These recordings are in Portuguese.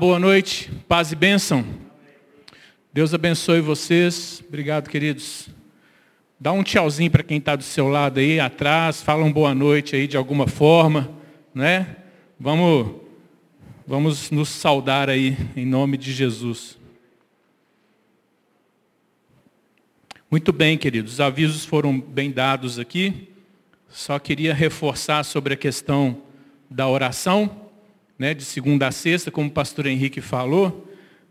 boa noite, paz e bênção. Deus abençoe vocês. Obrigado, queridos. Dá um tchauzinho para quem está do seu lado aí, atrás, fala um boa noite aí de alguma forma, né? Vamos, vamos nos saudar aí, em nome de Jesus. Muito bem, queridos, os avisos foram bem dados aqui. Só queria reforçar sobre a questão da oração né, de segunda a sexta, como o pastor Henrique falou,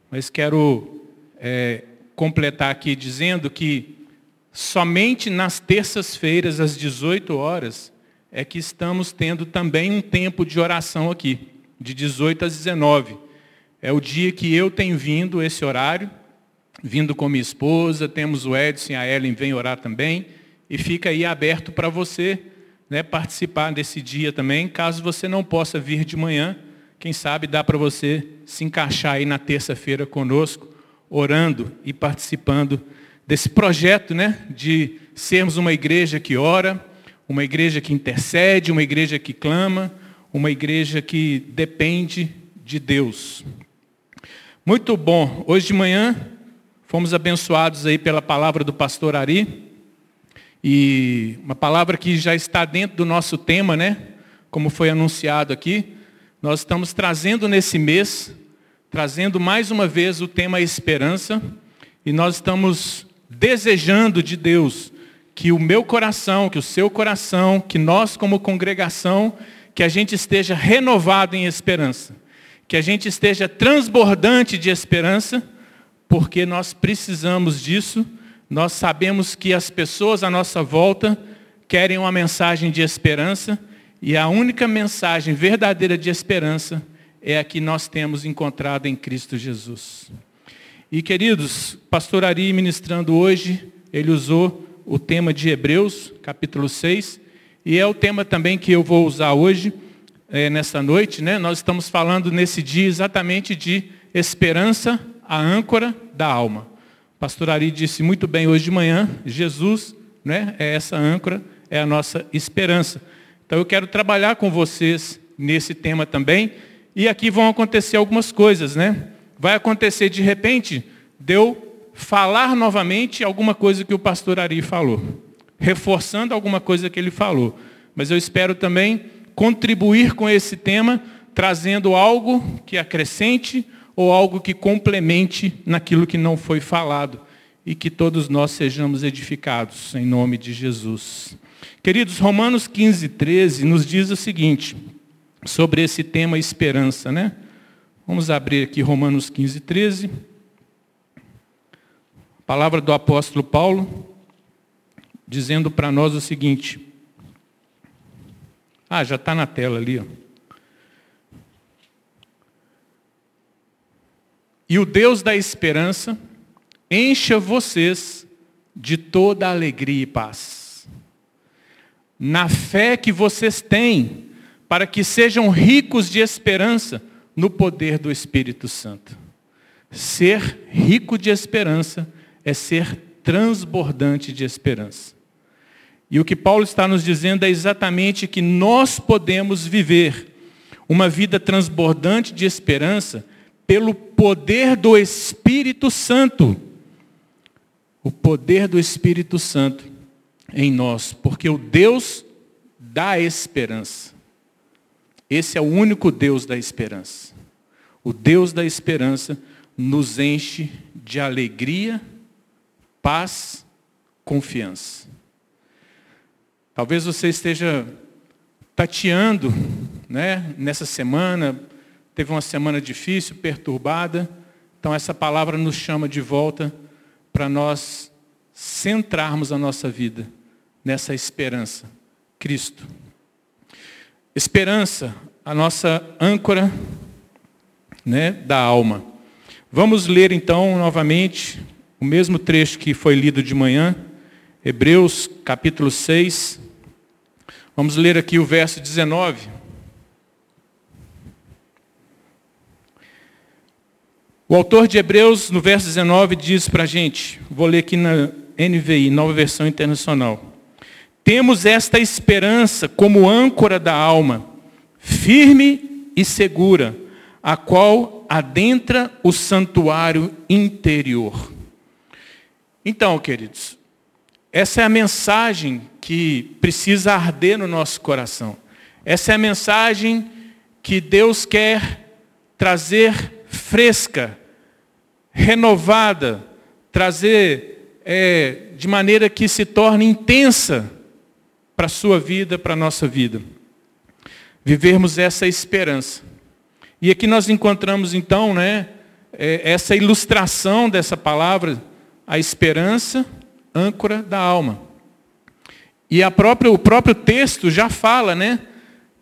mas quero é, completar aqui dizendo que somente nas terças-feiras, às 18 horas, é que estamos tendo também um tempo de oração aqui, de 18 às 19. É o dia que eu tenho vindo, esse horário, vindo com minha esposa, temos o Edson e a Ellen vem orar também, e fica aí aberto para você né, participar desse dia também, caso você não possa vir de manhã, quem sabe dá para você se encaixar aí na terça-feira conosco, orando e participando desse projeto, né, de sermos uma igreja que ora, uma igreja que intercede, uma igreja que clama, uma igreja que depende de Deus. Muito bom. Hoje de manhã fomos abençoados aí pela palavra do pastor Ari. E uma palavra que já está dentro do nosso tema, né? Como foi anunciado aqui, nós estamos trazendo nesse mês, trazendo mais uma vez o tema esperança, e nós estamos desejando de Deus que o meu coração, que o seu coração, que nós como congregação, que a gente esteja renovado em esperança, que a gente esteja transbordante de esperança, porque nós precisamos disso, nós sabemos que as pessoas à nossa volta querem uma mensagem de esperança, e a única mensagem verdadeira de esperança é a que nós temos encontrado em Cristo Jesus. E queridos, pastor Ari ministrando hoje, ele usou o tema de Hebreus, capítulo 6, e é o tema também que eu vou usar hoje, é, nessa noite. Né? Nós estamos falando nesse dia exatamente de esperança, a âncora da alma. pastor Ari disse muito bem hoje de manhã, Jesus né, é essa âncora, é a nossa esperança. Então eu quero trabalhar com vocês nesse tema também. E aqui vão acontecer algumas coisas, né? Vai acontecer de repente de eu falar novamente alguma coisa que o pastor Ari falou, reforçando alguma coisa que ele falou. Mas eu espero também contribuir com esse tema, trazendo algo que acrescente ou algo que complemente naquilo que não foi falado e que todos nós sejamos edificados em nome de Jesus. Queridos, Romanos 15, 13 nos diz o seguinte, sobre esse tema esperança, né? Vamos abrir aqui Romanos 15, 13. Palavra do apóstolo Paulo, dizendo para nós o seguinte. Ah, já está na tela ali. Ó. E o Deus da esperança encha vocês de toda alegria e paz na fé que vocês têm, para que sejam ricos de esperança no poder do Espírito Santo. Ser rico de esperança é ser transbordante de esperança. E o que Paulo está nos dizendo é exatamente que nós podemos viver uma vida transbordante de esperança pelo poder do Espírito Santo. O poder do Espírito Santo em nós, porque o Deus da esperança, esse é o único Deus da esperança. O Deus da esperança nos enche de alegria, paz, confiança. Talvez você esteja tateando, né, nessa semana, teve uma semana difícil, perturbada, então essa palavra nos chama de volta para nós centrarmos a nossa vida nessa esperança, Cristo. Esperança, a nossa âncora né, da alma. Vamos ler então novamente o mesmo trecho que foi lido de manhã, Hebreus capítulo 6. Vamos ler aqui o verso 19. O autor de Hebreus, no verso 19, diz para a gente, vou ler aqui na NVI, nova versão internacional. Temos esta esperança como âncora da alma, firme e segura, a qual adentra o santuário interior. Então, queridos, essa é a mensagem que precisa arder no nosso coração. Essa é a mensagem que Deus quer trazer fresca, renovada, trazer é, de maneira que se torne intensa para a sua vida, para a nossa vida. Vivermos essa esperança. E aqui nós encontramos então, né, é, essa ilustração dessa palavra, a esperança, âncora da alma. E própria, o próprio texto já fala, né,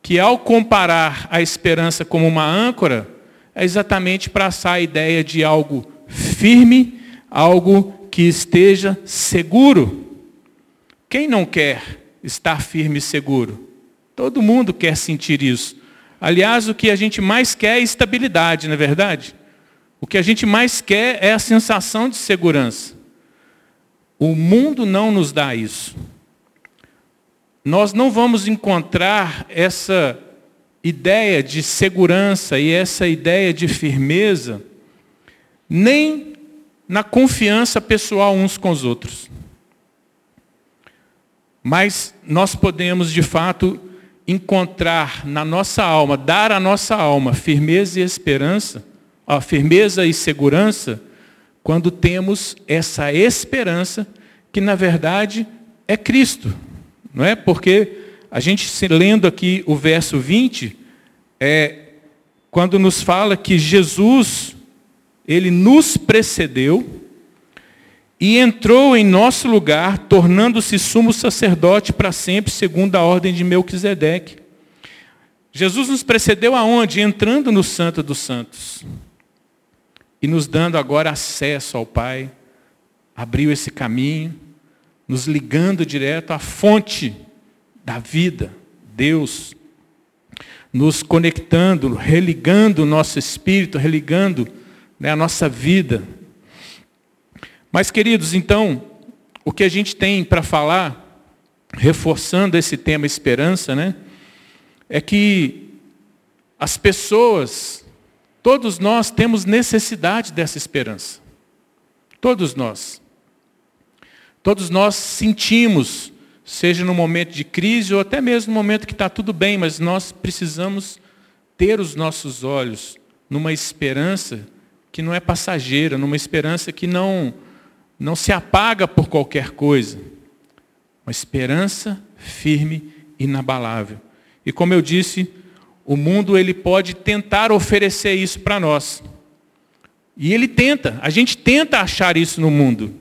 que ao comparar a esperança como uma âncora, é exatamente para passar a ideia de algo firme, algo que esteja seguro. Quem não quer estar firme e seguro? Todo mundo quer sentir isso. Aliás, o que a gente mais quer é estabilidade, não é verdade? O que a gente mais quer é a sensação de segurança. O mundo não nos dá isso. Nós não vamos encontrar essa ideia de segurança e essa ideia de firmeza nem na confiança pessoal uns com os outros. Mas nós podemos, de fato, encontrar na nossa alma, dar à nossa alma firmeza e esperança, ó, firmeza e segurança, quando temos essa esperança que na verdade é Cristo. Não é? Porque a gente lendo aqui o verso 20, é quando nos fala que Jesus ele nos precedeu e entrou em nosso lugar, tornando-se sumo sacerdote para sempre, segundo a ordem de Melquisedeque. Jesus nos precedeu aonde? Entrando no Santo dos Santos. E nos dando agora acesso ao Pai. Abriu esse caminho, nos ligando direto à fonte da vida, Deus. Nos conectando, religando o nosso espírito, religando né, a nossa vida mas, queridos, então, o que a gente tem para falar, reforçando esse tema esperança, né, é que as pessoas, todos nós temos necessidade dessa esperança. Todos nós. Todos nós sentimos, seja no momento de crise ou até mesmo no momento que está tudo bem, mas nós precisamos ter os nossos olhos numa esperança que não é passageira, numa esperança que não não se apaga por qualquer coisa. Uma esperança firme, inabalável. E como eu disse, o mundo ele pode tentar oferecer isso para nós. E ele tenta, a gente tenta achar isso no mundo.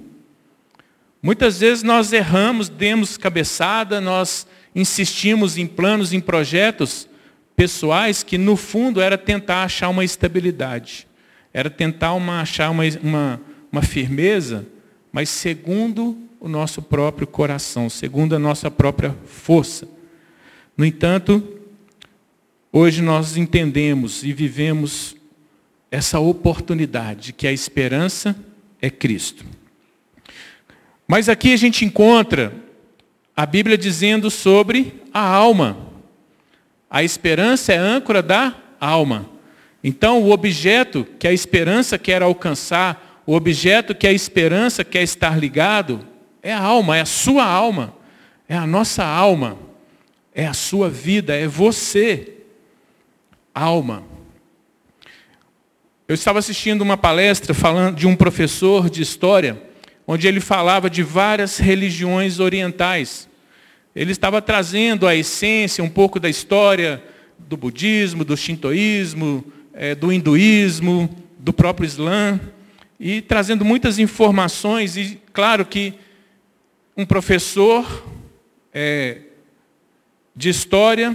Muitas vezes nós erramos, demos cabeçada, nós insistimos em planos, em projetos pessoais que no fundo era tentar achar uma estabilidade, era tentar uma, achar uma, uma, uma firmeza mas segundo o nosso próprio coração, segundo a nossa própria força. No entanto, hoje nós entendemos e vivemos essa oportunidade que a esperança é Cristo. Mas aqui a gente encontra a Bíblia dizendo sobre a alma. A esperança é âncora da alma. Então, o objeto que a esperança quer alcançar, o objeto que a esperança quer estar ligado é a alma, é a sua alma, é a nossa alma, é a sua vida, é você. Alma. Eu estava assistindo uma palestra falando de um professor de história, onde ele falava de várias religiões orientais. Ele estava trazendo a essência, um pouco da história do budismo, do shintoísmo, é, do hinduísmo, do próprio Islã e trazendo muitas informações, e claro que um professor é, de história,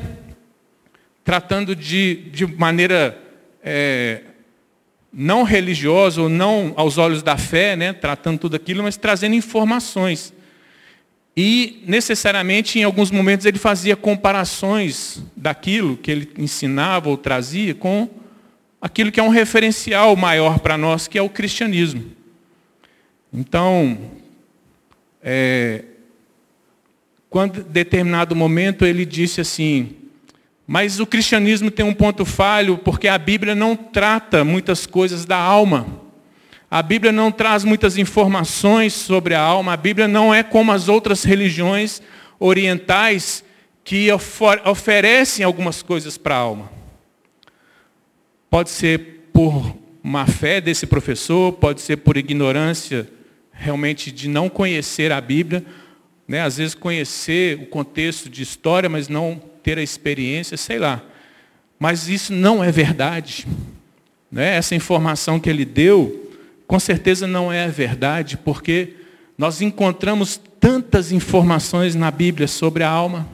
tratando de, de maneira é, não religiosa ou não aos olhos da fé, né, tratando tudo aquilo, mas trazendo informações. E, necessariamente, em alguns momentos, ele fazia comparações daquilo que ele ensinava ou trazia com aquilo que é um referencial maior para nós, que é o cristianismo. Então, é, quando determinado momento ele disse assim, Mas o cristianismo tem um ponto falho, porque a Bíblia não trata muitas coisas da alma. A Bíblia não traz muitas informações sobre a alma. A Bíblia não é como as outras religiões orientais que oferecem algumas coisas para a alma. Pode ser por má fé desse professor, pode ser por ignorância realmente de não conhecer a Bíblia, né? às vezes conhecer o contexto de história, mas não ter a experiência, sei lá. Mas isso não é verdade. Né? Essa informação que ele deu, com certeza não é verdade, porque nós encontramos tantas informações na Bíblia sobre a alma,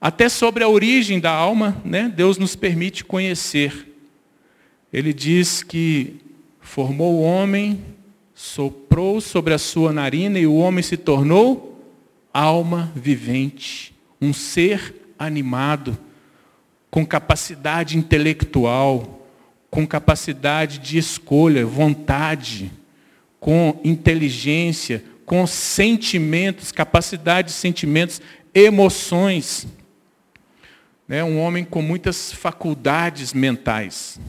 até sobre a origem da alma, né? Deus nos permite conhecer. Ele diz que formou o homem, soprou sobre a sua narina e o homem se tornou alma vivente, um ser animado, com capacidade intelectual, com capacidade de escolha, vontade, com inteligência, com sentimentos, capacidade de sentimentos, emoções. Né? Um homem com muitas faculdades mentais.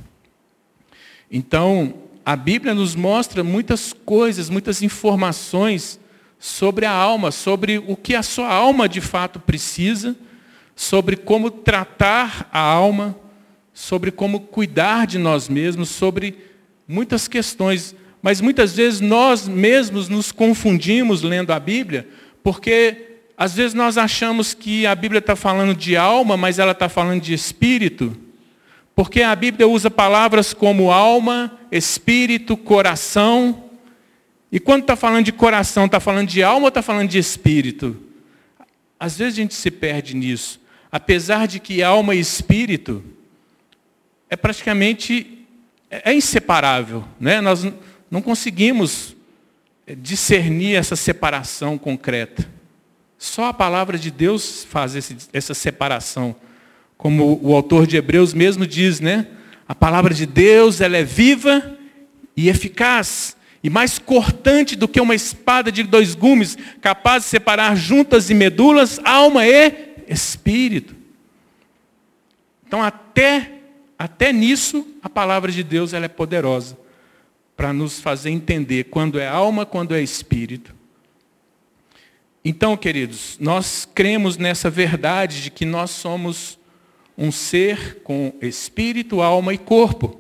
Então, a Bíblia nos mostra muitas coisas, muitas informações sobre a alma, sobre o que a sua alma de fato precisa sobre como tratar a alma, sobre como cuidar de nós mesmos, sobre muitas questões. Mas muitas vezes nós mesmos nos confundimos lendo a Bíblia, porque às vezes nós achamos que a Bíblia está falando de alma, mas ela está falando de espírito. Porque a Bíblia usa palavras como alma, espírito, coração. E quando está falando de coração, está falando de alma ou está falando de espírito? Às vezes a gente se perde nisso apesar de que alma e espírito é praticamente é inseparável, né? Nós não conseguimos discernir essa separação concreta. Só a palavra de Deus faz esse, essa separação. Como o autor de Hebreus mesmo diz, né? A palavra de Deus, ela é viva e eficaz, e mais cortante do que uma espada de dois gumes, capaz de separar juntas e medulas, alma e espírito. Então, até, até nisso, a palavra de Deus ela é poderosa para nos fazer entender quando é alma, quando é espírito. Então, queridos, nós cremos nessa verdade de que nós somos um ser com espírito, alma e corpo.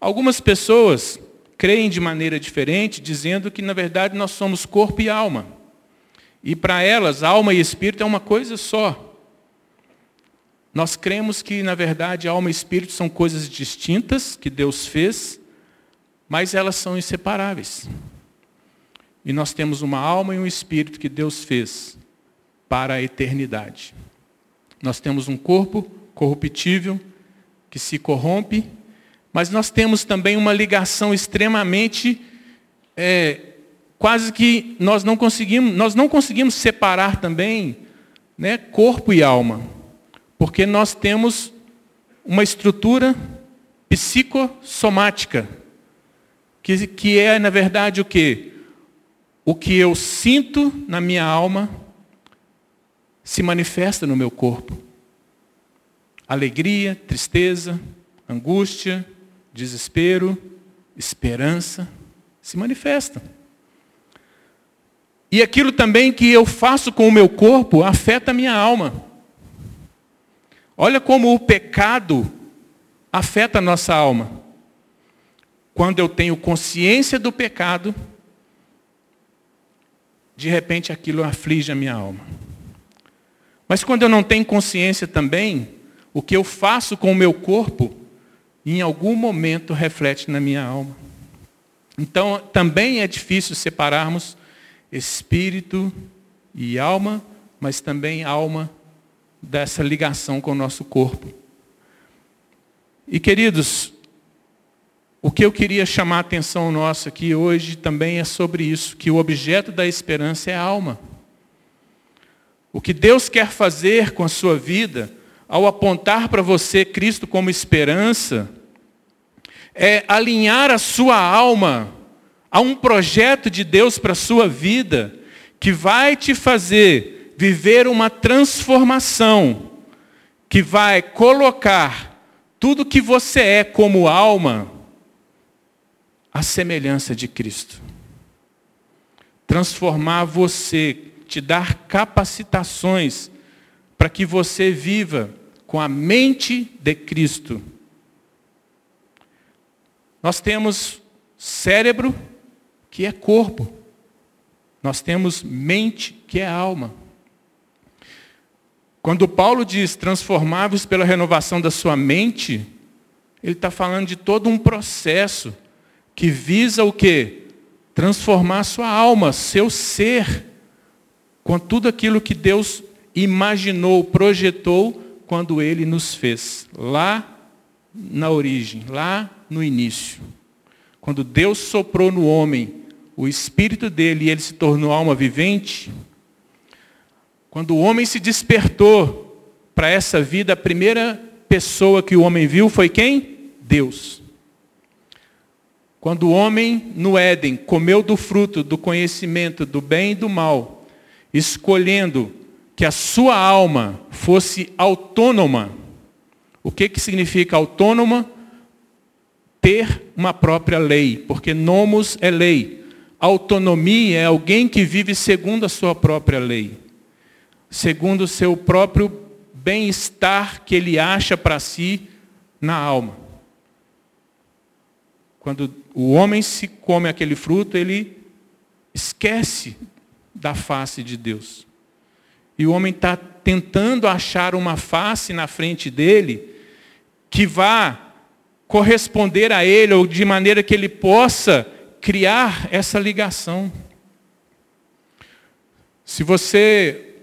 Algumas pessoas creem de maneira diferente, dizendo que, na verdade, nós somos corpo e alma. E para elas, alma e espírito é uma coisa só. Nós cremos que, na verdade, alma e espírito são coisas distintas que Deus fez, mas elas são inseparáveis. E nós temos uma alma e um espírito que Deus fez para a eternidade. Nós temos um corpo corruptível que se corrompe, mas nós temos também uma ligação extremamente é, quase que nós não conseguimos, nós não conseguimos separar também né, corpo e alma, porque nós temos uma estrutura psicossomática, que, que é, na verdade, o que? O que eu sinto na minha alma se manifesta no meu corpo. Alegria, tristeza, angústia, desespero, esperança se manifestam. E aquilo também que eu faço com o meu corpo afeta a minha alma. Olha como o pecado afeta a nossa alma. Quando eu tenho consciência do pecado, de repente aquilo aflige a minha alma. Mas quando eu não tenho consciência também, o que eu faço com o meu corpo, em algum momento reflete na minha alma. Então, também é difícil separarmos espírito e alma, mas também alma dessa ligação com o nosso corpo. E queridos, o que eu queria chamar a atenção nossa aqui hoje também é sobre isso, que o objeto da esperança é a alma. O que Deus quer fazer com a sua vida, ao apontar para você Cristo como esperança, é alinhar a sua alma Há um projeto de Deus para a sua vida que vai te fazer viver uma transformação que vai colocar tudo que você é como alma à semelhança de Cristo. Transformar você, te dar capacitações para que você viva com a mente de Cristo. Nós temos cérebro, que é corpo. Nós temos mente, que é alma. Quando Paulo diz transformáveis pela renovação da sua mente, ele está falando de todo um processo que visa o quê? Transformar sua alma, seu ser, com tudo aquilo que Deus imaginou, projetou quando ele nos fez, lá na origem, lá no início. Quando Deus soprou no homem o espírito dele e ele se tornou alma vivente, quando o homem se despertou para essa vida, a primeira pessoa que o homem viu foi quem? Deus. Quando o homem no Éden comeu do fruto do conhecimento do bem e do mal, escolhendo que a sua alma fosse autônoma. O que, que significa autônoma? Ter uma própria lei, porque nomos é lei. Autonomia é alguém que vive segundo a sua própria lei segundo o seu próprio bem-estar que ele acha para si na alma. Quando o homem se come aquele fruto, ele esquece da face de Deus. E o homem está tentando achar uma face na frente dele que vá corresponder a ele, ou de maneira que ele possa criar essa ligação. Se você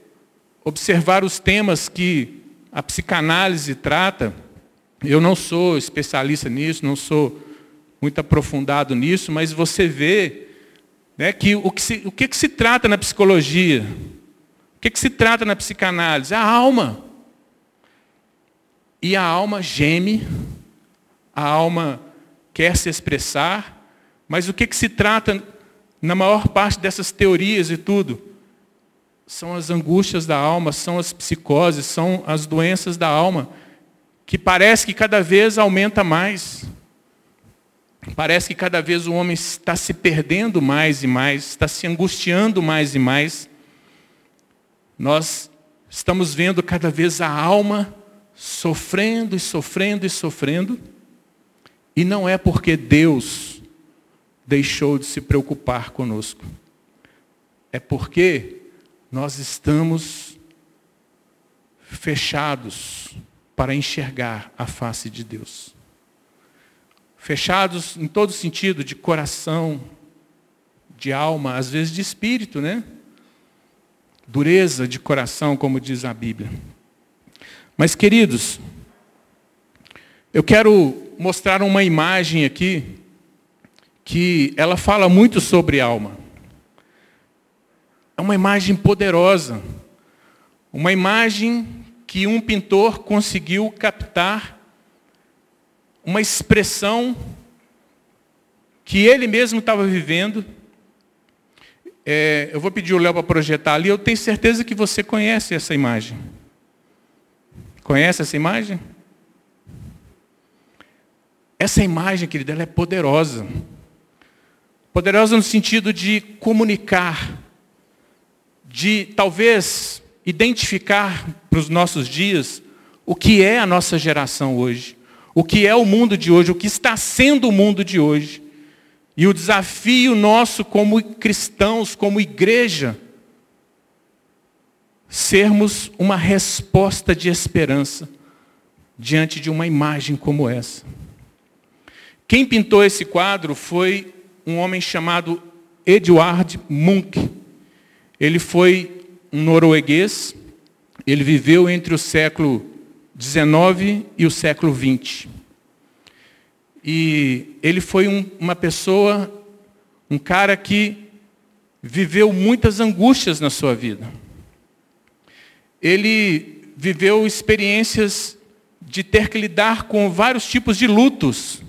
observar os temas que a psicanálise trata. Eu não sou especialista nisso, não sou muito aprofundado nisso, mas você vê né, que o que, se, o que, que se trata na psicologia, o que, que se trata na psicanálise? A alma. E a alma geme, a alma quer se expressar, mas o que, que se trata na maior parte dessas teorias e tudo? são as angústias da alma, são as psicoses, são as doenças da alma, que parece que cada vez aumenta mais. Parece que cada vez o homem está se perdendo mais e mais, está se angustiando mais e mais. Nós estamos vendo cada vez a alma sofrendo e sofrendo e sofrendo, e não é porque Deus deixou de se preocupar conosco. É porque nós estamos fechados para enxergar a face de Deus. Fechados em todo sentido, de coração, de alma, às vezes de espírito, né? Dureza de coração, como diz a Bíblia. Mas, queridos, eu quero mostrar uma imagem aqui que ela fala muito sobre alma. É uma imagem poderosa. Uma imagem que um pintor conseguiu captar uma expressão que ele mesmo estava vivendo. É, eu vou pedir o Léo para projetar ali. Eu tenho certeza que você conhece essa imagem. Conhece essa imagem? Essa imagem, querida, ela é poderosa. Poderosa no sentido de comunicar de talvez identificar para os nossos dias o que é a nossa geração hoje, o que é o mundo de hoje, o que está sendo o mundo de hoje. E o desafio nosso como cristãos, como igreja, sermos uma resposta de esperança diante de uma imagem como essa. Quem pintou esse quadro foi um homem chamado Eduard Munch. Ele foi um norueguês, ele viveu entre o século XIX e o século XX. E ele foi um, uma pessoa, um cara que viveu muitas angústias na sua vida. Ele viveu experiências de ter que lidar com vários tipos de lutos.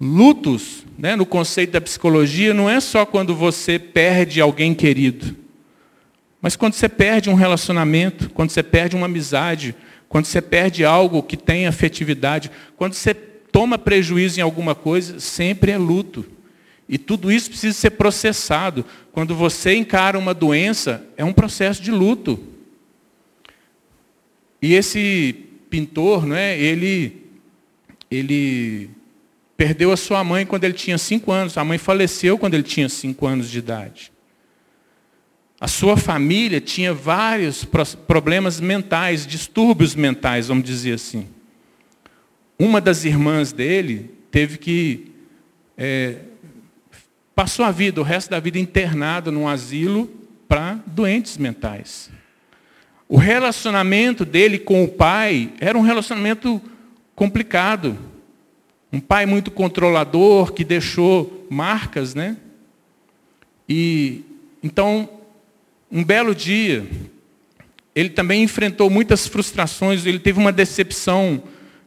Lutos né, no conceito da psicologia, não é só quando você perde alguém querido, mas quando você perde um relacionamento, quando você perde uma amizade, quando você perde algo que tem afetividade, quando você toma prejuízo em alguma coisa, sempre é luto. E tudo isso precisa ser processado. Quando você encara uma doença, é um processo de luto. E esse pintor, não é, ele, ele perdeu a sua mãe quando ele tinha cinco anos. A mãe faleceu quando ele tinha cinco anos de idade. A sua família tinha vários problemas mentais, distúrbios mentais, vamos dizer assim. Uma das irmãs dele teve que. É, passou a vida, o resto da vida internada num asilo para doentes mentais. O relacionamento dele com o pai era um relacionamento complicado. Um pai muito controlador, que deixou marcas, né? E então um belo dia, ele também enfrentou muitas frustrações, ele teve uma decepção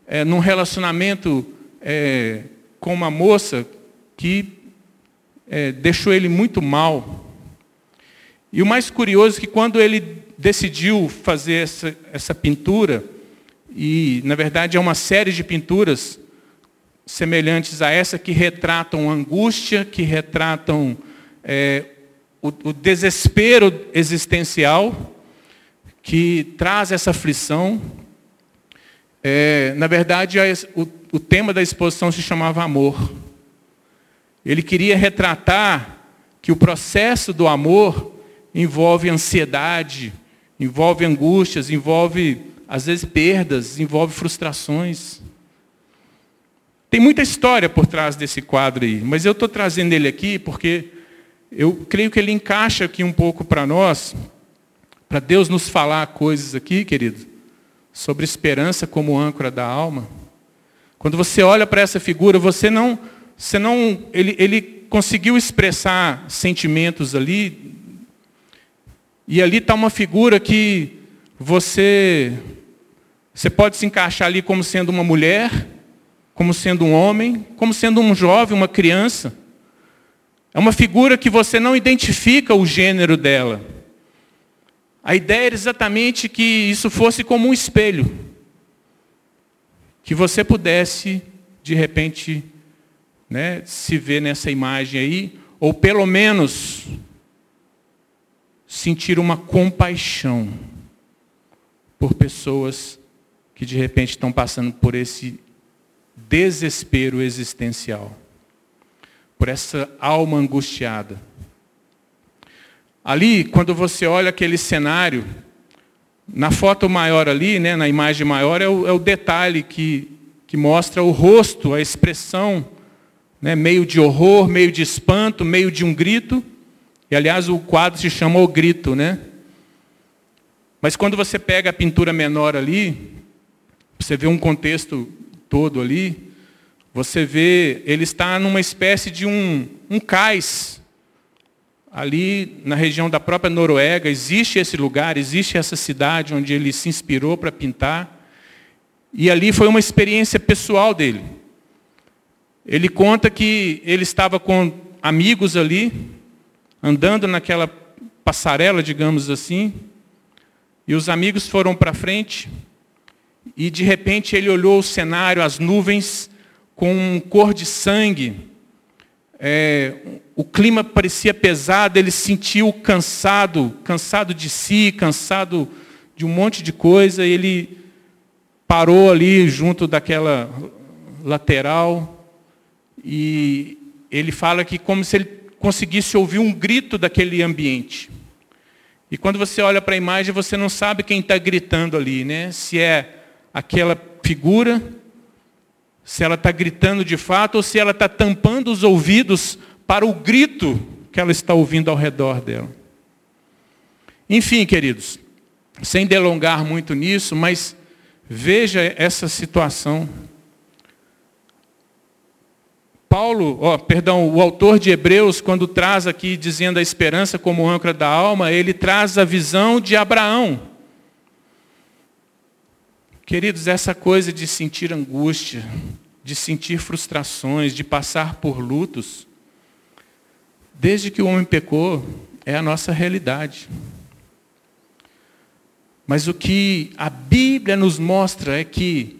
é, num relacionamento é, com uma moça que é, deixou ele muito mal. E o mais curioso é que quando ele decidiu fazer essa, essa pintura, e na verdade é uma série de pinturas semelhantes a essa que retratam angústia, que retratam é, o, o desespero existencial que traz essa aflição. É, na verdade, o, o tema da exposição se chamava amor. Ele queria retratar que o processo do amor envolve ansiedade, envolve angústias, envolve, às vezes, perdas, envolve frustrações. Tem muita história por trás desse quadro aí, mas eu estou trazendo ele aqui porque eu creio que ele encaixa aqui um pouco para nós, para Deus nos falar coisas aqui, querido, sobre esperança como âncora da alma. Quando você olha para essa figura, você não, você não, ele, ele conseguiu expressar sentimentos ali, e ali está uma figura que você, você pode se encaixar ali como sendo uma mulher, como sendo um homem, como sendo um jovem, uma criança. É uma figura que você não identifica o gênero dela. A ideia era exatamente que isso fosse como um espelho. Que você pudesse, de repente, né, se ver nessa imagem aí, ou pelo menos sentir uma compaixão por pessoas que de repente estão passando por esse desespero existencial por essa alma angustiada. Ali, quando você olha aquele cenário, na foto maior ali, né, na imagem maior, é o, é o detalhe que, que mostra o rosto, a expressão, né, meio de horror, meio de espanto, meio de um grito. E, aliás, o quadro se chama O Grito, né? Mas quando você pega a pintura menor ali, você vê um contexto todo ali, você vê, ele está numa espécie de um, um cais. Ali na região da própria Noruega, existe esse lugar, existe essa cidade onde ele se inspirou para pintar. E ali foi uma experiência pessoal dele. Ele conta que ele estava com amigos ali, andando naquela passarela, digamos assim, e os amigos foram para frente, e de repente ele olhou o cenário, as nuvens, com cor de sangue. É, o clima parecia pesado, ele se sentiu cansado, cansado de si, cansado de um monte de coisa. Ele parou ali junto daquela lateral e ele fala que como se ele conseguisse ouvir um grito daquele ambiente. E quando você olha para a imagem, você não sabe quem está gritando ali, né? Se é aquela figura se ela está gritando de fato ou se ela está tampando os ouvidos para o grito que ela está ouvindo ao redor dela. Enfim, queridos, sem delongar muito nisso, mas veja essa situação. Paulo, ó, perdão, o autor de Hebreus, quando traz aqui dizendo a esperança como âncora da alma, ele traz a visão de Abraão. Queridos, essa coisa de sentir angústia, de sentir frustrações, de passar por lutos, desde que o homem pecou, é a nossa realidade. Mas o que a Bíblia nos mostra é que,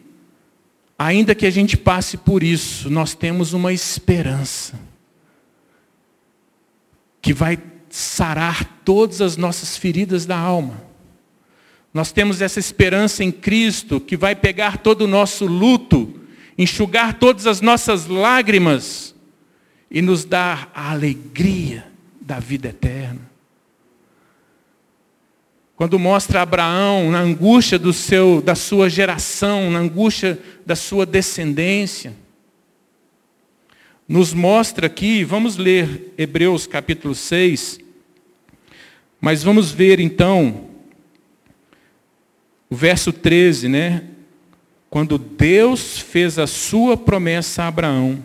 ainda que a gente passe por isso, nós temos uma esperança que vai sarar todas as nossas feridas da alma. Nós temos essa esperança em Cristo que vai pegar todo o nosso luto, enxugar todas as nossas lágrimas e nos dar a alegria da vida eterna. Quando mostra Abraão na angústia do seu, da sua geração, na angústia da sua descendência, nos mostra aqui, vamos ler Hebreus capítulo 6, mas vamos ver então o verso 13, né? Quando Deus fez a sua promessa a Abraão,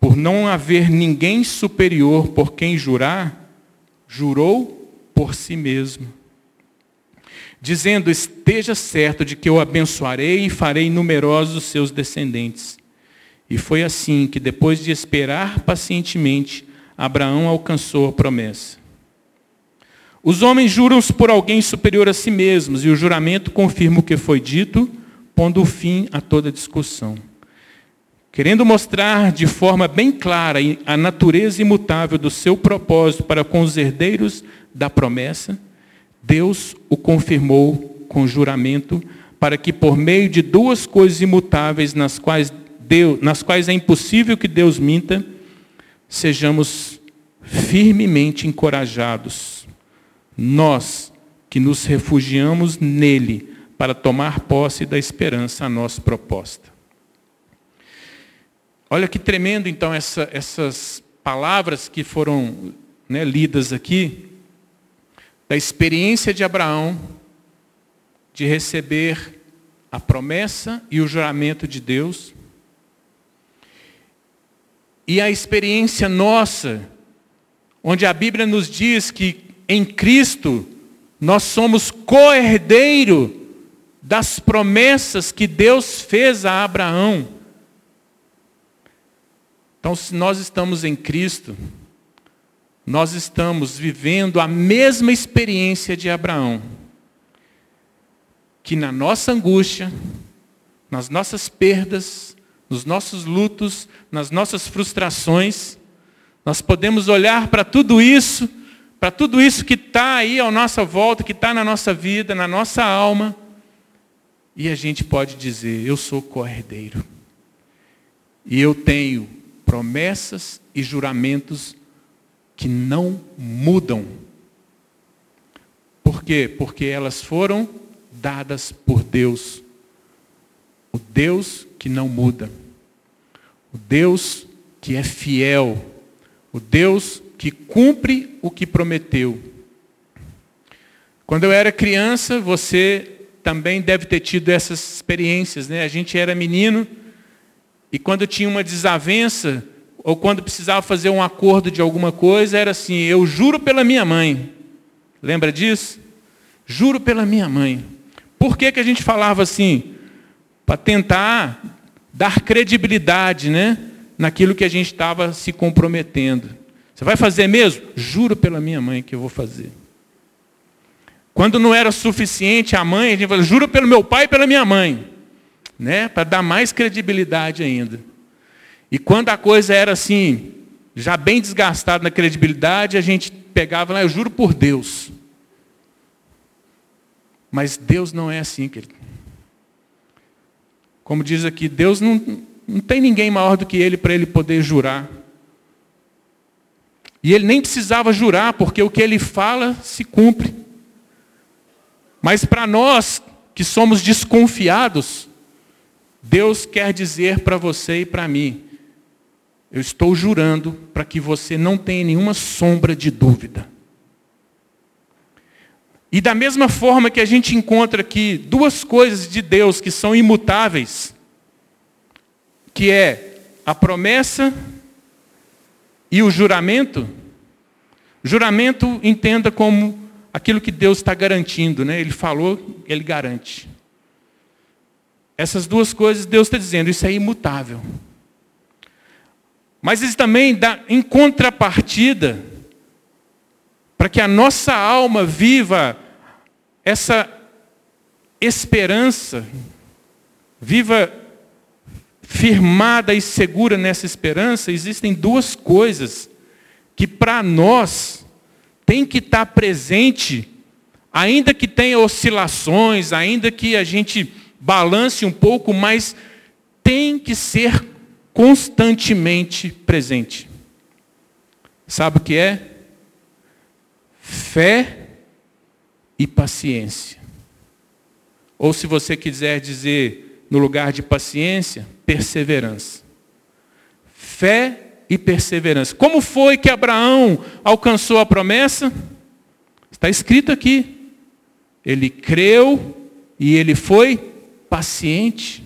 por não haver ninguém superior por quem jurar, jurou por si mesmo, dizendo: Esteja certo de que eu abençoarei e farei numerosos os seus descendentes. E foi assim que, depois de esperar pacientemente, Abraão alcançou a promessa. Os homens juram-se por alguém superior a si mesmos, e o juramento confirma o que foi dito, pondo fim a toda discussão. Querendo mostrar de forma bem clara a natureza imutável do seu propósito para com os herdeiros da promessa, Deus o confirmou com juramento, para que por meio de duas coisas imutáveis nas quais, Deus, nas quais é impossível que Deus minta, sejamos firmemente encorajados nós que nos refugiamos nele para tomar posse da esperança a nossa proposta. Olha que tremendo então essa, essas palavras que foram né, lidas aqui, da experiência de Abraão de receber a promessa e o juramento de Deus, e a experiência nossa, onde a Bíblia nos diz que em Cristo, nós somos co-herdeiro das promessas que Deus fez a Abraão. Então, se nós estamos em Cristo, nós estamos vivendo a mesma experiência de Abraão. Que na nossa angústia, nas nossas perdas, nos nossos lutos, nas nossas frustrações, nós podemos olhar para tudo isso para tudo isso que está aí à nossa volta, que está na nossa vida, na nossa alma. E a gente pode dizer: Eu sou corredeiro. E eu tenho promessas e juramentos que não mudam. Por quê? Porque elas foram dadas por Deus. O Deus que não muda. O Deus que é fiel. O Deus que cumpre o que prometeu. Quando eu era criança, você também deve ter tido essas experiências, né? A gente era menino e quando tinha uma desavença ou quando precisava fazer um acordo de alguma coisa, era assim: eu juro pela minha mãe. Lembra disso? Juro pela minha mãe. Por que, que a gente falava assim? Para tentar dar credibilidade, né? Naquilo que a gente estava se comprometendo. Você vai fazer mesmo? Juro pela minha mãe que eu vou fazer. Quando não era suficiente a mãe, a gente falou, juro pelo meu pai e pela minha mãe. Né? Para dar mais credibilidade ainda. E quando a coisa era assim, já bem desgastada na credibilidade, a gente pegava lá, eu juro por Deus. Mas Deus não é assim, querido. Como diz aqui, Deus não, não tem ninguém maior do que Ele para Ele poder jurar. E ele nem precisava jurar, porque o que ele fala se cumpre. Mas para nós que somos desconfiados, Deus quer dizer para você e para mim: eu estou jurando para que você não tenha nenhuma sombra de dúvida. E da mesma forma que a gente encontra aqui duas coisas de Deus que são imutáveis, que é a promessa e o juramento, juramento entenda como aquilo que Deus está garantindo, né? Ele falou, ele garante. Essas duas coisas Deus está dizendo, isso é imutável. Mas isso também dá em contrapartida, para que a nossa alma viva essa esperança, viva firmada e segura nessa esperança, existem duas coisas que para nós tem que estar presente, ainda que tenha oscilações, ainda que a gente balance um pouco, mas tem que ser constantemente presente. Sabe o que é? Fé e paciência. Ou se você quiser dizer no lugar de paciência, perseverança. Fé e perseverança. Como foi que Abraão alcançou a promessa? Está escrito aqui. Ele creu e ele foi paciente.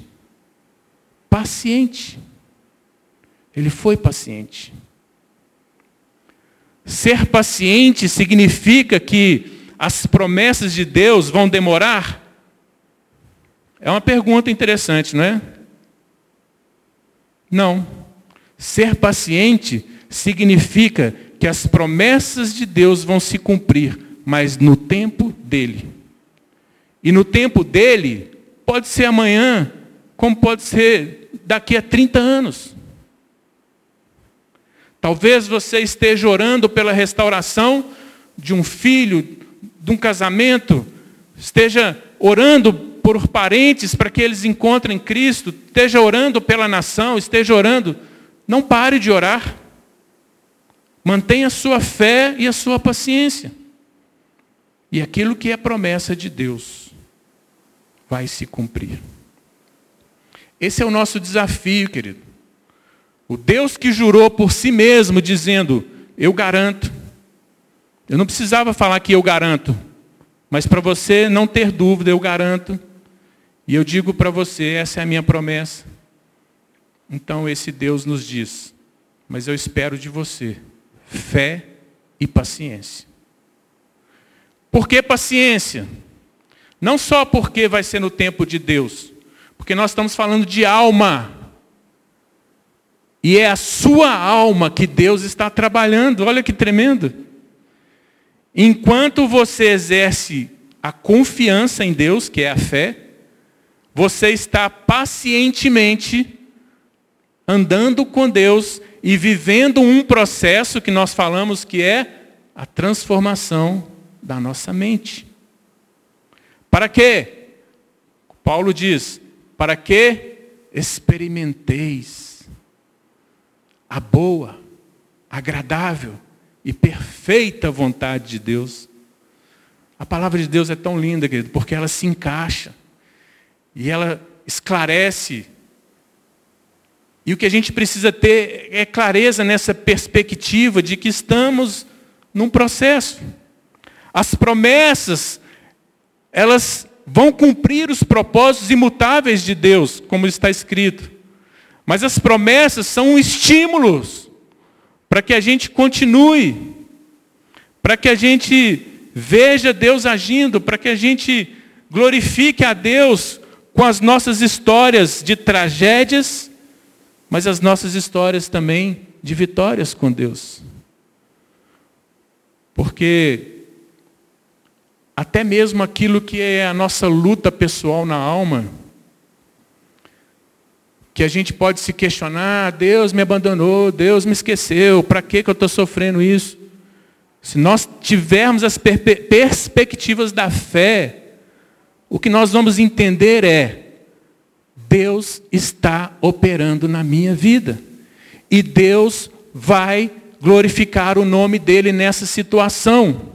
Paciente. Ele foi paciente. Ser paciente significa que as promessas de Deus vão demorar? É uma pergunta interessante, não é? Não. Ser paciente significa que as promessas de Deus vão se cumprir, mas no tempo dele. E no tempo dele, pode ser amanhã, como pode ser daqui a 30 anos. Talvez você esteja orando pela restauração de um filho, de um casamento, esteja orando por parentes para que eles encontrem Cristo, esteja orando pela nação, esteja orando, não pare de orar. Mantenha a sua fé e a sua paciência. E aquilo que é promessa de Deus vai se cumprir. Esse é o nosso desafio, querido. O Deus que jurou por si mesmo, dizendo: Eu garanto. Eu não precisava falar que eu garanto, mas para você não ter dúvida, eu garanto e eu digo para você, essa é a minha promessa. Então esse Deus nos diz, mas eu espero de você fé e paciência. Por que paciência? Não só porque vai ser no tempo de Deus, porque nós estamos falando de alma. E é a sua alma que Deus está trabalhando. Olha que tremendo. Enquanto você exerce a confiança em Deus, que é a fé, você está pacientemente andando com Deus e vivendo um processo que nós falamos que é a transformação da nossa mente. Para quê? Paulo diz: para que experimenteis a boa, agradável e perfeita vontade de Deus. A palavra de Deus é tão linda, querido, porque ela se encaixa e ela esclarece. E o que a gente precisa ter é clareza nessa perspectiva de que estamos num processo. As promessas, elas vão cumprir os propósitos imutáveis de Deus, como está escrito. Mas as promessas são estímulos para que a gente continue, para que a gente veja Deus agindo, para que a gente glorifique a Deus com as nossas histórias de tragédias, mas as nossas histórias também de vitórias com Deus. Porque até mesmo aquilo que é a nossa luta pessoal na alma, que a gente pode se questionar, Deus me abandonou, Deus me esqueceu, para que eu estou sofrendo isso? Se nós tivermos as perspectivas da fé, o que nós vamos entender é: Deus está operando na minha vida. E Deus vai glorificar o nome dele nessa situação.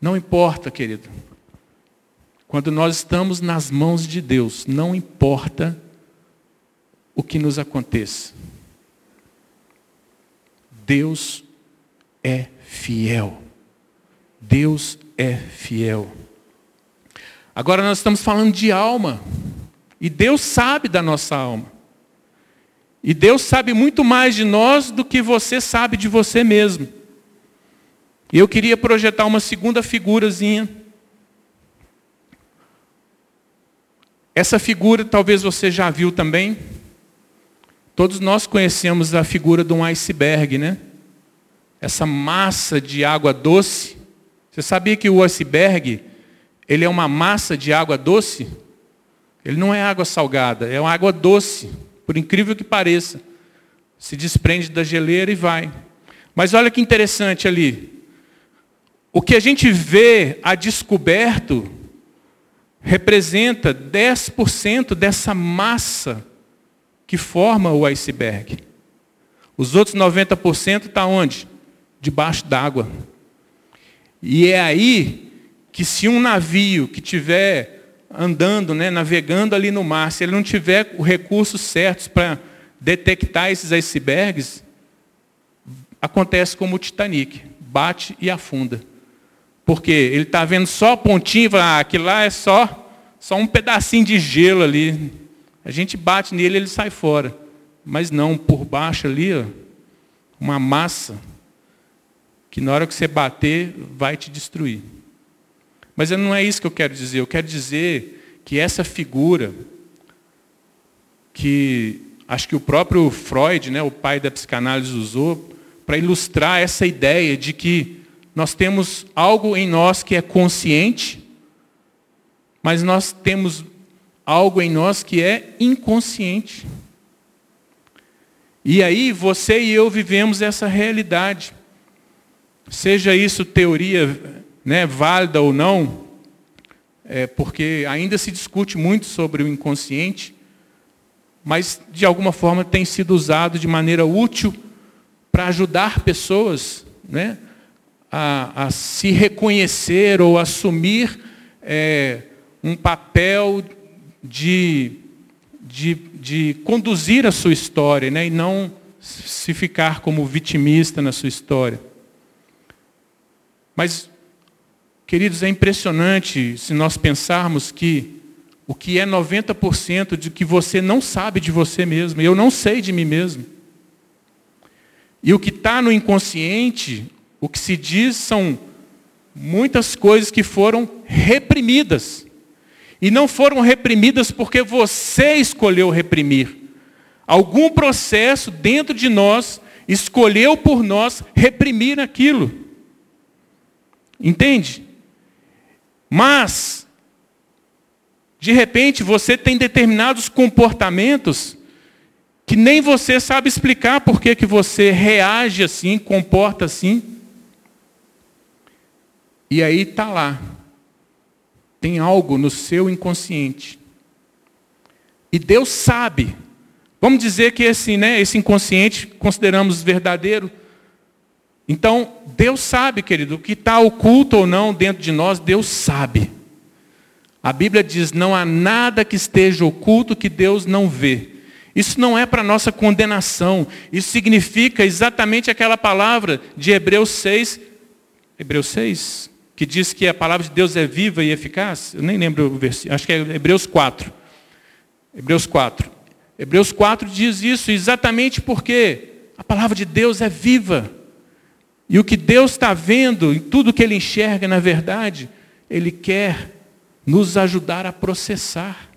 Não importa, querido. Quando nós estamos nas mãos de Deus, não importa o que nos aconteça. Deus é fiel. Deus é fiel. Agora nós estamos falando de alma. E Deus sabe da nossa alma. E Deus sabe muito mais de nós do que você sabe de você mesmo. E eu queria projetar uma segunda figurazinha. Essa figura talvez você já viu também. Todos nós conhecemos a figura de um iceberg, né? Essa massa de água doce Você sabia que o iceberg, ele é uma massa de água doce? Ele não é água salgada, é uma água doce, por incrível que pareça. Se desprende da geleira e vai. Mas olha que interessante ali. O que a gente vê a descoberto representa 10% dessa massa que forma o iceberg. Os outros 90% está onde? Debaixo d'água. E é aí que se um navio que tiver andando, né, navegando ali no mar, se ele não tiver os recursos certos para detectar esses icebergs, acontece como o Titanic, bate e afunda. Porque ele está vendo só a pontinha, ah, aquilo lá é só, só um pedacinho de gelo ali. A gente bate nele ele sai fora. Mas não, por baixo ali, ó, uma massa que na hora que você bater vai te destruir. Mas não é isso que eu quero dizer. Eu quero dizer que essa figura que acho que o próprio Freud, né, o pai da psicanálise, usou para ilustrar essa ideia de que nós temos algo em nós que é consciente, mas nós temos algo em nós que é inconsciente. E aí você e eu vivemos essa realidade. Seja isso teoria né, válida ou não, é, porque ainda se discute muito sobre o inconsciente, mas de alguma forma tem sido usado de maneira útil para ajudar pessoas né, a, a, se reconhecer ou assumir é, um papel de, de, de, conduzir a sua história né, e não se ficar como vitimista na sua história. Mas, queridos, é impressionante se nós pensarmos que o que é 90% de que você não sabe de você mesmo, eu não sei de mim mesmo. E o que está no inconsciente, o que se diz são muitas coisas que foram reprimidas. E não foram reprimidas porque você escolheu reprimir. Algum processo dentro de nós escolheu por nós reprimir aquilo. Entende? Mas, de repente, você tem determinados comportamentos que nem você sabe explicar por que, que você reage assim, comporta assim. E aí está lá. Tem algo no seu inconsciente. E Deus sabe. Vamos dizer que esse, né, esse inconsciente consideramos verdadeiro. Então, Deus sabe, querido, o que está oculto ou não dentro de nós, Deus sabe. A Bíblia diz: não há nada que esteja oculto que Deus não vê. Isso não é para nossa condenação. Isso significa exatamente aquela palavra de Hebreus 6, Hebreus 6, que diz que a palavra de Deus é viva e eficaz. Eu nem lembro o versículo, acho que é Hebreus 4. Hebreus 4. Hebreus 4 diz isso exatamente porque a palavra de Deus é viva. E o que Deus está vendo, em tudo que Ele enxerga, na verdade, Ele quer nos ajudar a processar.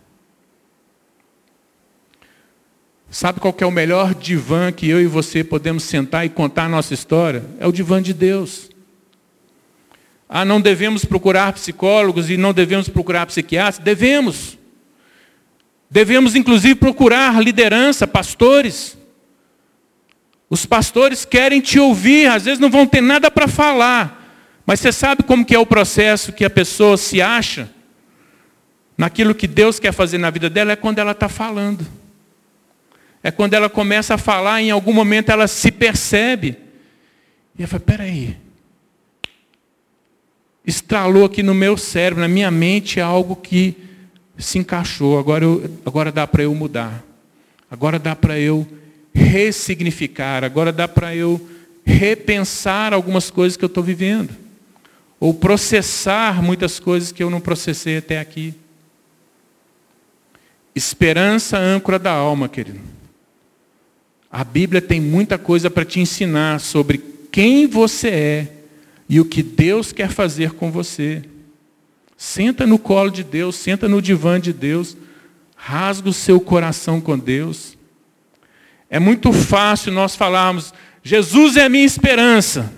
Sabe qual é o melhor divã que eu e você podemos sentar e contar a nossa história? É o divã de Deus. Ah, não devemos procurar psicólogos e não devemos procurar psiquiatras? Devemos. Devemos, inclusive, procurar liderança, pastores. Os pastores querem te ouvir, às vezes não vão ter nada para falar. Mas você sabe como que é o processo que a pessoa se acha? Naquilo que Deus quer fazer na vida dela é quando ela está falando é quando ela começa a falar, em algum momento ela se percebe. E ela fala, peraí. Estralou aqui no meu cérebro, na minha mente, algo que se encaixou. Agora, eu, agora dá para eu mudar. Agora dá para eu ressignificar. Agora dá para eu repensar algumas coisas que eu estou vivendo. Ou processar muitas coisas que eu não processei até aqui. Esperança âncora da alma, querido. A Bíblia tem muita coisa para te ensinar sobre quem você é e o que Deus quer fazer com você. Senta no colo de Deus, senta no divã de Deus, rasga o seu coração com Deus. É muito fácil nós falarmos, Jesus é a minha esperança.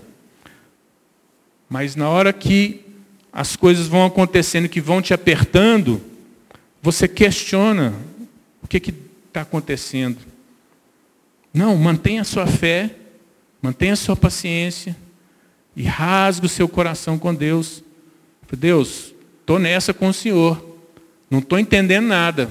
Mas na hora que as coisas vão acontecendo, que vão te apertando, você questiona o que está acontecendo. Não, mantenha a sua fé, mantenha a sua paciência e rasgue o seu coração com Deus. Deus, estou nessa com o Senhor. Não estou entendendo nada.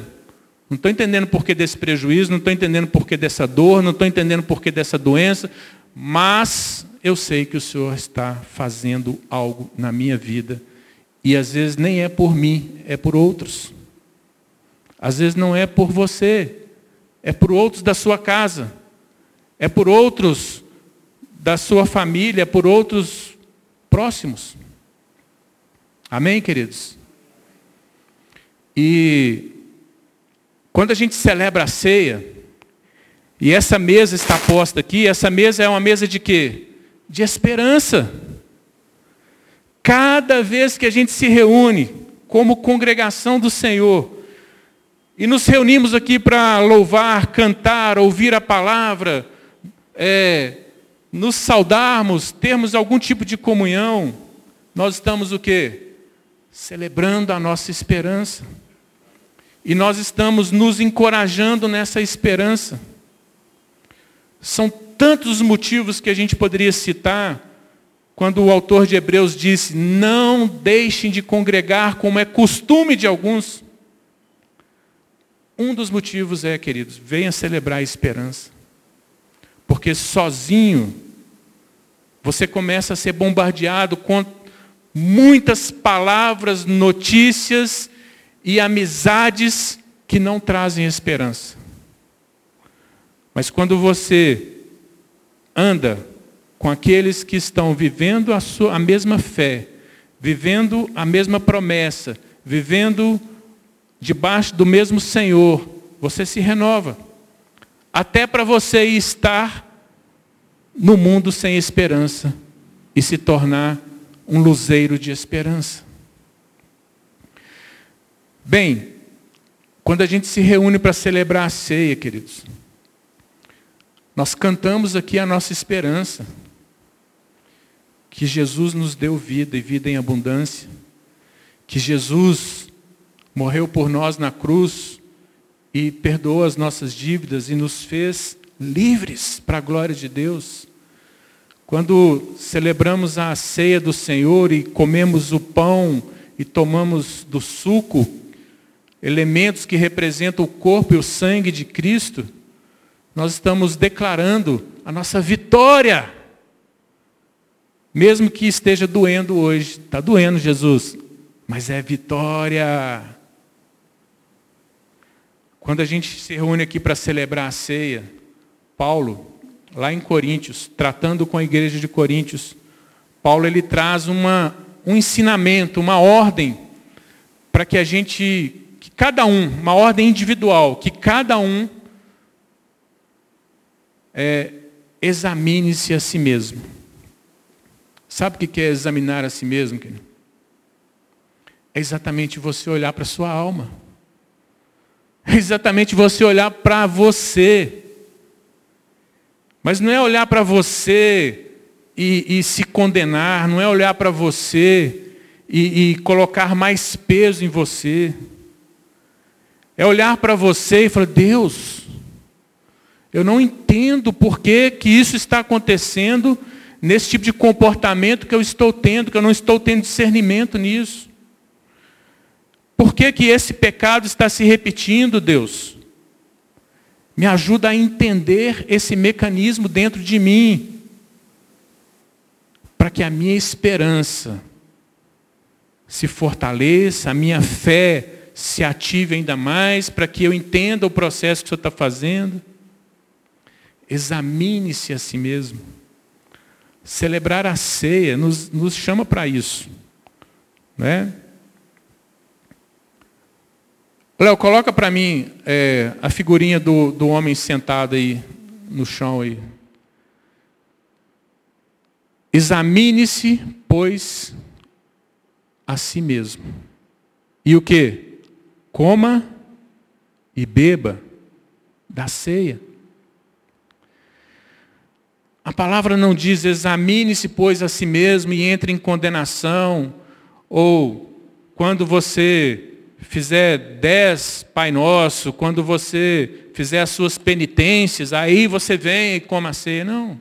Não estou entendendo por que desse prejuízo, não estou entendendo por que dessa dor, não estou entendendo por que dessa doença, mas eu sei que o Senhor está fazendo algo na minha vida. E às vezes nem é por mim, é por outros. Às vezes não é por você, é por outros da sua casa, é por outros da sua família, é por outros próximos. Amém, queridos? E quando a gente celebra a ceia, e essa mesa está posta aqui, essa mesa é uma mesa de quê? De esperança. Cada vez que a gente se reúne como congregação do Senhor, e nos reunimos aqui para louvar, cantar, ouvir a palavra, é, nos saudarmos, termos algum tipo de comunhão, nós estamos o quê? Celebrando a nossa esperança. E nós estamos nos encorajando nessa esperança. São tantos os motivos que a gente poderia citar quando o autor de Hebreus disse: Não deixem de congregar como é costume de alguns. Um dos motivos é, queridos, venha celebrar a esperança. Porque sozinho você começa a ser bombardeado com muitas palavras, notícias e amizades que não trazem esperança. Mas quando você anda com aqueles que estão vivendo a, sua, a mesma fé, vivendo a mesma promessa, vivendo debaixo do mesmo Senhor, você se renova. Até para você estar no mundo sem esperança e se tornar um luzeiro de esperança. Bem, quando a gente se reúne para celebrar a ceia, queridos, nós cantamos aqui a nossa esperança, que Jesus nos deu vida e vida em abundância, que Jesus morreu por nós na cruz e perdoou as nossas dívidas e nos fez livres para a glória de Deus. Quando celebramos a ceia do Senhor e comemos o pão e tomamos do suco, elementos que representam o corpo e o sangue de Cristo, nós estamos declarando a nossa vitória. Mesmo que esteja doendo hoje, está doendo, Jesus, mas é vitória. Quando a gente se reúne aqui para celebrar a ceia, Paulo, lá em Coríntios, tratando com a igreja de Coríntios, Paulo ele traz uma, um ensinamento, uma ordem, para que a gente cada um, uma ordem individual, que cada um é, examine-se a si mesmo. Sabe o que é examinar a si mesmo, querido? É exatamente você olhar para a sua alma. É exatamente você olhar para você. Mas não é olhar para você e, e, se condenar, não é olhar para você e, e colocar mais peso em você. É olhar para você e falar, Deus, eu não entendo por que, que isso está acontecendo nesse tipo de comportamento que eu estou tendo, que eu não estou tendo discernimento nisso. Por que, que esse pecado está se repetindo, Deus? Me ajuda a entender esse mecanismo dentro de mim, para que a minha esperança se fortaleça, a minha fé se ative ainda mais, para que eu entenda o processo que o Senhor está fazendo. Examine-se a si mesmo. Celebrar a ceia nos, nos chama para isso. Né? Léo, coloca para mim é, a figurinha do, do homem sentado aí no chão aí. Examine-se, pois, a si mesmo. E o que? Coma e beba da ceia. A palavra não diz examine-se, pois, a si mesmo e entre em condenação, ou quando você fizer dez Pai Nosso, quando você fizer as suas penitências, aí você vem e coma a ceia. Não.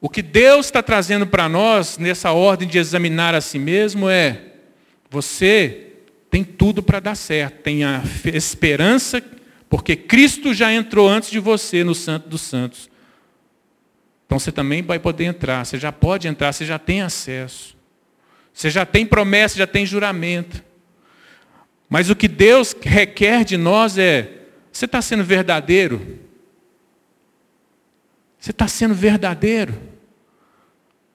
O que Deus está trazendo para nós nessa ordem de examinar a si mesmo é: você tem tudo para dar certo, tem a esperança porque Cristo já entrou antes de você no Santo dos Santos. Então você também vai poder entrar, você já pode entrar, você já tem acesso. Você já tem promessa, já tem juramento. Mas o que Deus requer de nós é: você está sendo verdadeiro? Você está sendo verdadeiro?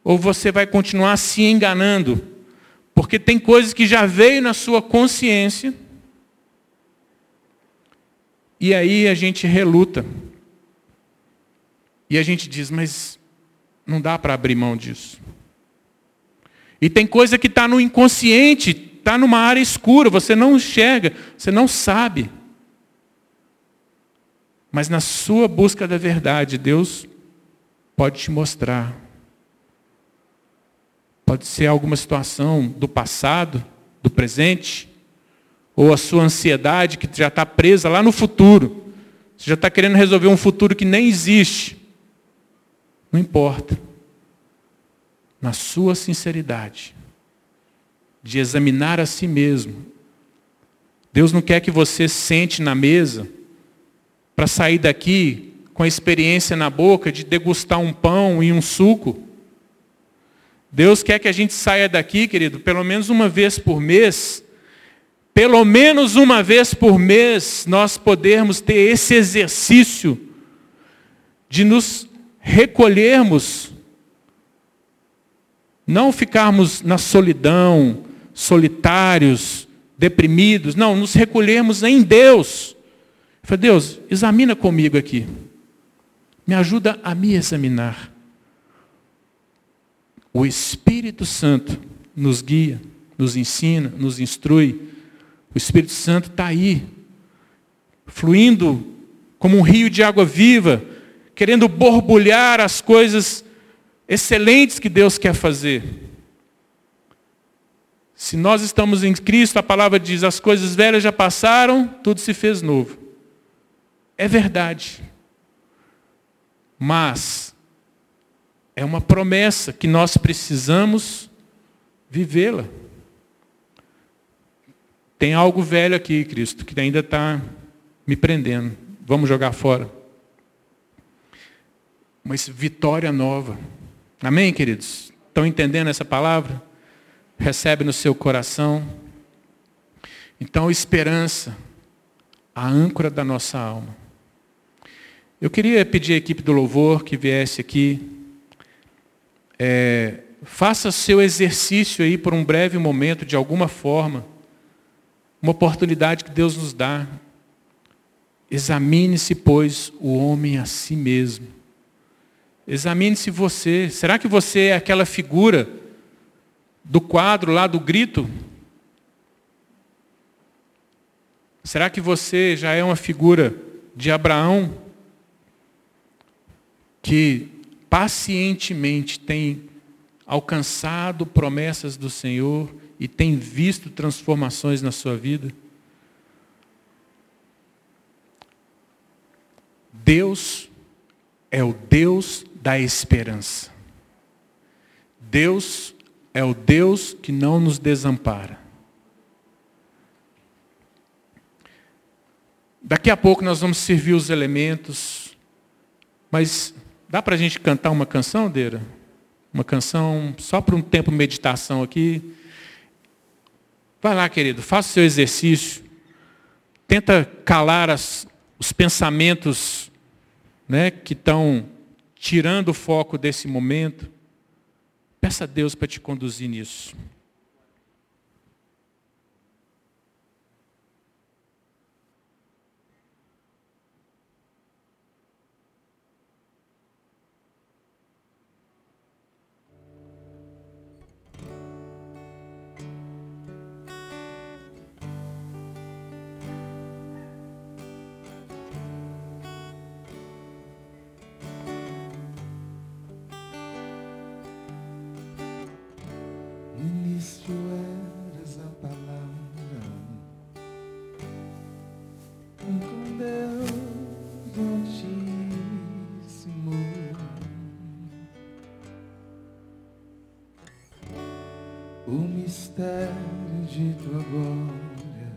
Ou você vai continuar se enganando? Porque tem coisas que já veio na sua consciência e aí a gente reluta. E a gente diz, mas não dá para abrir mão disso. E tem coisa que está no inconsciente, está numa área escura, você não enxerga, você não sabe. Mas na sua busca da verdade, Deus pode te mostrar. Pode ser alguma situação do passado, do presente, ou a sua ansiedade que já está presa lá no futuro. Você já está querendo resolver um futuro que nem existe. Não importa. Na sua sinceridade, de examinar a si mesmo. Deus não quer que você sente na mesa para sair daqui com a experiência na boca de degustar um pão e um suco. Deus quer que a gente saia daqui, querido, pelo menos uma vez por mês, pelo menos uma vez por mês, nós podermos ter esse exercício de nos recolhermos, não ficarmos na solidão, solitários, deprimidos, não, nos recolhermos em Deus. falei, Deus, examina comigo aqui. Me ajuda a me examinar. O Espírito Santo nos guia, nos ensina, nos instrui o Espírito Santo está aí, fluindo como um rio de água viva, querendo borbulhar as coisas excelentes que Deus quer fazer. Se nós estamos em Cristo, a palavra diz: as coisas velhas já passaram, tudo se fez novo. É verdade. Mas é uma promessa que nós precisamos vivê-la. Tem algo velho aqui, Cristo, que ainda está me prendendo. Vamos jogar fora. Uma vitória nova. Amém, queridos? Estão entendendo essa palavra? Recebe no seu coração. Então, esperança, a âncora da nossa alma. Eu queria pedir à equipe do louvor que viesse aqui. É, faça seu exercício aí por um breve momento, de alguma forma uma oportunidade que Deus nos dá. Examine-se, pois, o homem a si mesmo. Examine-se você. Será que você é aquela figura do quadro lá do grito? Será que você já é uma figura de Abraão que pacientemente tem alcançado promessas do Senhor e tem visto transformações na sua vida? Deus é o Deus da esperança. Deus é o Deus que não nos desampara. Daqui a pouco nós vamos servir os elementos, mas dá para a gente cantar uma canção, Deira? Uma canção só para um tempo de meditação aqui. Vai lá, querido, faça o seu exercício. Tenta calar as, os pensamentos né, que estão tirando o foco desse momento. Peça a Deus para te conduzir nisso. Mistério de tua glória,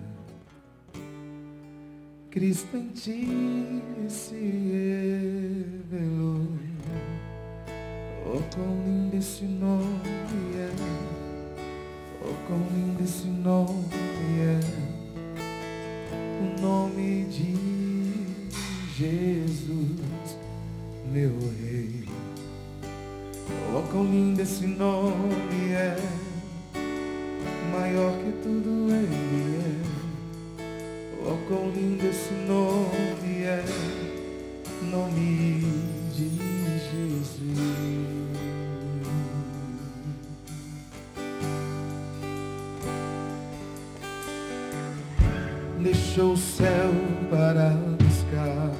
Cristo em ti se revelou. Oh, quão lindo esse nome é, oh, quão lindo esse nome é, o nome de Jesus, meu Rei. Oh, quão lindo esse nome é, Deixou o céu para buscar,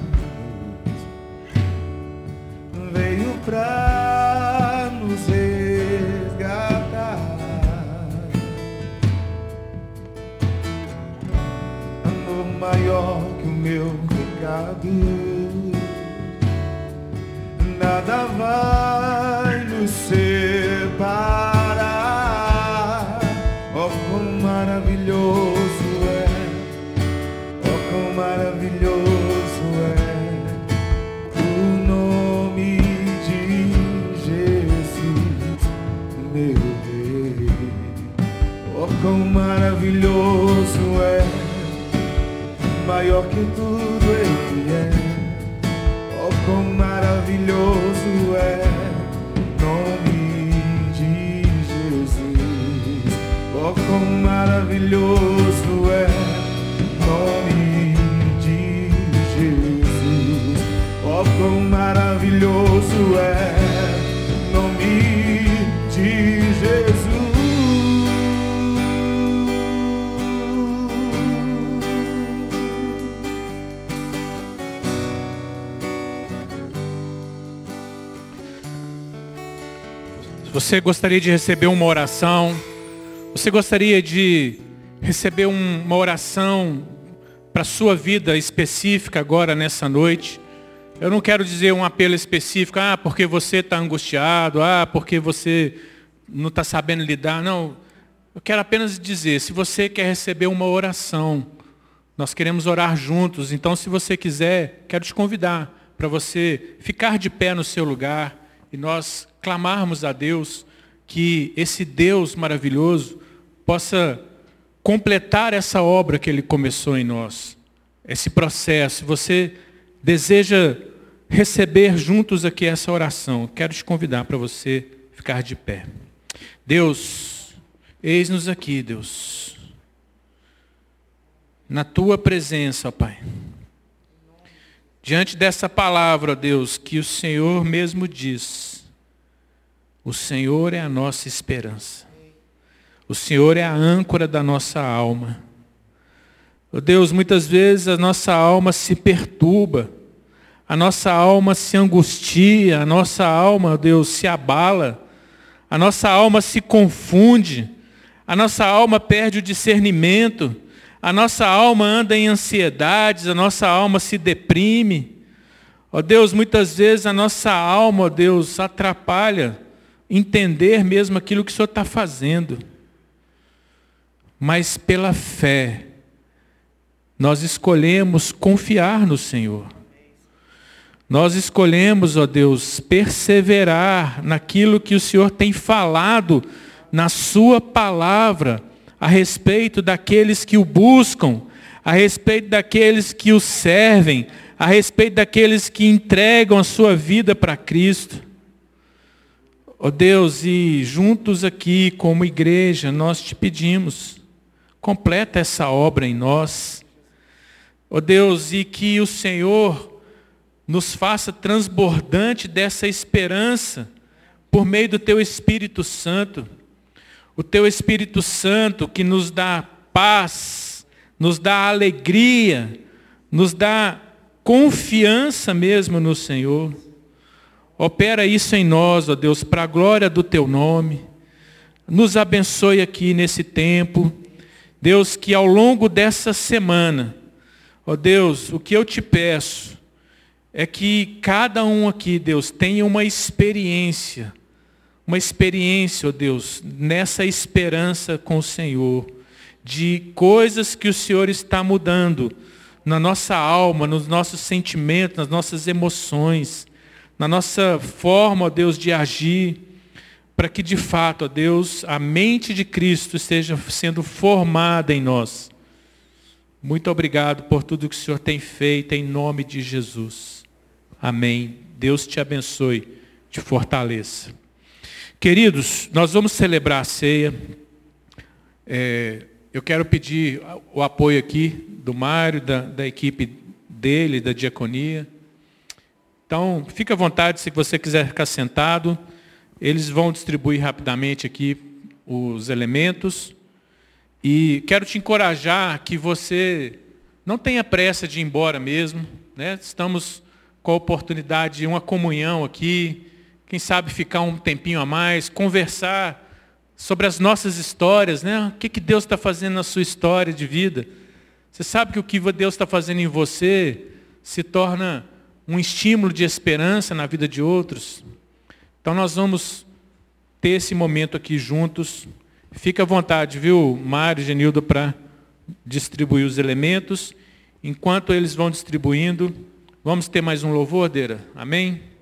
veio pra nos resgatar. Amor maior que o meu pecado, nada vai maior que tudo Ele é. Oh, quão maravilhoso é nome de Jesus. Oh, quão maravilhoso é nome de Jesus. Oh, quão maravilhoso é você gostaria de receber uma oração, você gostaria de receber um- uma oração para a sua vida específica agora nessa noite. Eu não quero dizer um apelo específico, ah, porque você está angustiado, ah, porque você não está sabendo lidar. Não, eu quero apenas dizer, se você quer receber uma oração, nós queremos orar juntos. Então, se você quiser, quero te convidar para você ficar de pé no seu lugar e nós clamarmos a Deus que esse Deus maravilhoso possa completar essa obra que Ele começou em nós. Esse processo. Você deseja receber juntos aqui essa oração, quero te convidar para você ficar de pé. Deus, eis-nos aqui, Deus na tua presença, ó Pai. Diante dessa palavra, Deus, que o Senhor mesmo diz, o Senhor é a nossa esperança. O Senhor é a âncora da nossa alma. Ó Deus, muitas vezes a nossa alma se perturba, a nossa alma se angustia, a nossa alma, Deus, se abala, a nossa alma se confunde, a nossa alma perde o discernimento, a nossa alma anda em ansiedades, a nossa alma se deprime. Ó Deus, muitas vezes a nossa alma, ó Deus, atrapalha entender mesmo aquilo que o Senhor está fazendo. Mas pela fé, nós escolhemos confiar no Senhor. Nós escolhemos, ó Deus, perseverar naquilo que o Senhor tem falado na Sua palavra a respeito daqueles que o buscam, a respeito daqueles que o servem, a respeito daqueles que entregam a sua vida para Cristo. Ó Deus, e juntos aqui, como igreja, nós te pedimos, completa essa obra em nós. Ó Deus, e que o Senhor nos faça transbordante dessa esperança por meio do teu Espírito Santo. O teu Espírito Santo que nos dá paz, nos dá alegria, nos dá confiança mesmo no Senhor. Opera isso em nós, ó Deus, para a glória do teu nome. Nos abençoe aqui nesse tempo. Deus, que ao longo dessa semana, ó Deus, o que eu te peço é que cada um aqui, Deus, tenha uma experiência uma experiência, ó Deus, nessa esperança com o Senhor, de coisas que o Senhor está mudando na nossa alma, nos nossos sentimentos, nas nossas emoções, na nossa forma, ó Deus, de agir, para que de fato, ó Deus, a mente de Cristo esteja sendo formada em nós. Muito obrigado por tudo que o Senhor tem feito em nome de Jesus. Amém. Deus te abençoe, te fortaleça. Queridos, nós vamos celebrar a ceia. É, eu quero pedir o apoio aqui do Mário, da, da equipe dele, da diaconia. Então, fique à vontade se você quiser ficar sentado. Eles vão distribuir rapidamente aqui os elementos. E quero te encorajar que você não tenha pressa de ir embora mesmo. Né? Estamos com a oportunidade de uma comunhão aqui. Quem sabe ficar um tempinho a mais, conversar sobre as nossas histórias, né? O que, que Deus está fazendo na sua história de vida? Você sabe que o que Deus está fazendo em você se torna um estímulo de esperança na vida de outros. Então nós vamos ter esse momento aqui juntos. Fica à vontade, viu, Mário e Genildo, para distribuir os elementos. Enquanto eles vão distribuindo, vamos ter mais um louvor, Deira? Amém?